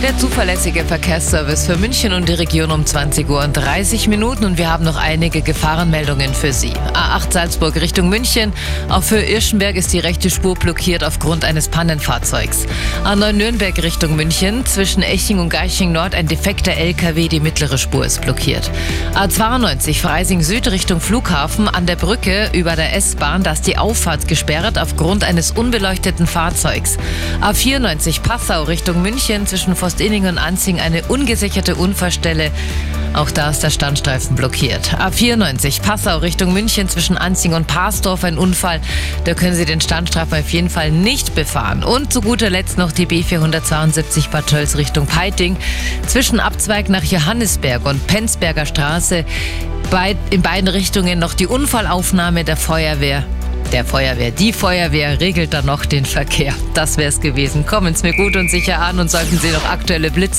Der zuverlässige Verkehrsservice für München und die Region um 20 Uhr und 30 Minuten und wir haben noch einige Gefahrenmeldungen für Sie. A8 Salzburg Richtung München. Auch für Irschenberg ist die rechte Spur blockiert aufgrund eines Pannenfahrzeugs. A9 Nürnberg Richtung München. Zwischen Eching und Geiching Nord ein defekter LKW. Die mittlere Spur ist blockiert. A92 Freising Süd Richtung Flughafen. An der Brücke über der S-Bahn, da ist die Auffahrt gesperrt aufgrund eines unbeleuchteten Fahrzeugs. A94 Passau Richtung München zwischen Forstinning und Anzing eine ungesicherte Unfallstelle. Auch da ist der Standstreifen blockiert. A94 Passau Richtung München zwischen Anzing und Parsdorf ein Unfall. Da können Sie den Standstreifen auf jeden Fall nicht befahren. Und zu guter Letzt noch die B472 Bad Tölz Richtung Peiting. Zwischen Abzweig nach Johannisberg und Penzberger Straße. in beiden Richtungen noch die Unfallaufnahme der Feuerwehr der Feuerwehr. Die Feuerwehr regelt dann noch den Verkehr. Das wäre es gewesen. Kommen Sie mir gut und sicher an und sollten Sie noch aktuelle Blitz